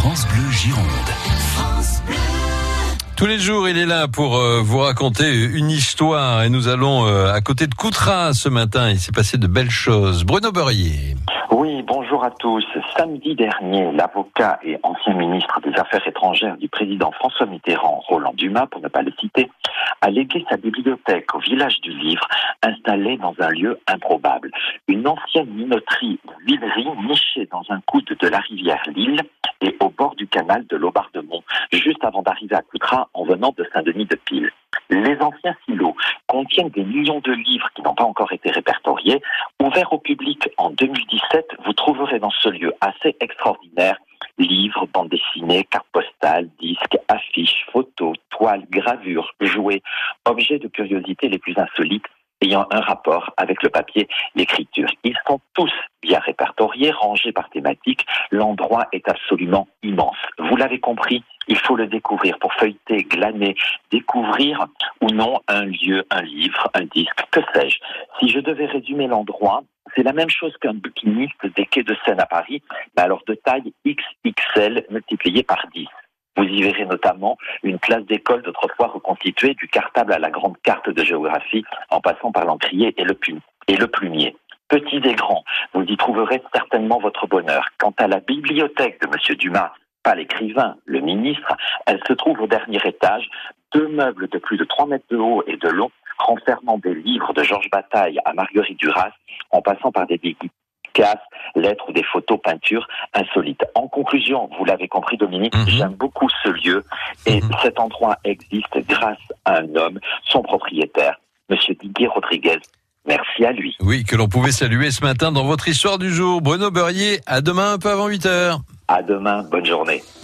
France Bleu Gironde. Tous les jours, il est là pour euh, vous raconter une histoire et nous allons euh, à côté de Coutras ce matin. Il s'est passé de belles choses. Bruno Beurrier. Oui, bonjour à tous. Samedi dernier, l'avocat et ancien ministre des Affaires étrangères du président François Mitterrand, Roland Dumas, pour ne pas le citer, a légué sa bibliothèque au village du Livre, installé dans un lieu improbable. Une ancienne minoterie de huileries nichée dans un coude de la rivière Lille et du canal de l'Aubardemont, juste avant d'arriver à Coutras en venant de Saint-Denis de Pile. Les anciens silos contiennent des millions de livres qui n'ont pas encore été répertoriés. Ouverts au public en 2017, vous trouverez dans ce lieu assez extraordinaire livres, bandes dessinées, cartes postales, disques, affiches, photos, toiles, gravures, jouets, objets de curiosité les plus insolites ayant un rapport avec le papier, l'écriture. Ils sont tous bien répertoriés, rangés par thématique. L'endroit est absolument immense. Vous l'avez compris, il faut le découvrir pour feuilleter, glaner, découvrir ou non un lieu, un livre, un disque, que sais-je? Si je devais résumer l'endroit, c'est la même chose qu'un bouquiniste des quais de Seine à Paris, mais alors de taille XXL multiplié par 10. Vous y verrez notamment une classe d'école d'autrefois reconstituée du cartable à la grande carte de géographie en passant par l'encrier et le, et le plumier. Petits et grands, vous y trouverez certainement votre bonheur. Quant à la bibliothèque de M. Dumas, pas l'écrivain, le ministre, elle se trouve au dernier étage, deux meubles de plus de 3 mètres de haut et de long, renfermant des livres de Georges Bataille à Marguerite Duras, en passant par des lettres ou des photos, peintures insolites. En conclusion, vous l'avez compris Dominique, mhm. j'aime beaucoup ce lieu et mhm. cet endroit existe grâce à un homme, son propriétaire, Monsieur Didier Rodriguez. Merci à lui. Oui, que l'on pouvait saluer ce matin dans votre histoire du jour. Bruno Beurrier, à demain un peu avant 8 heures. À demain, bonne journée.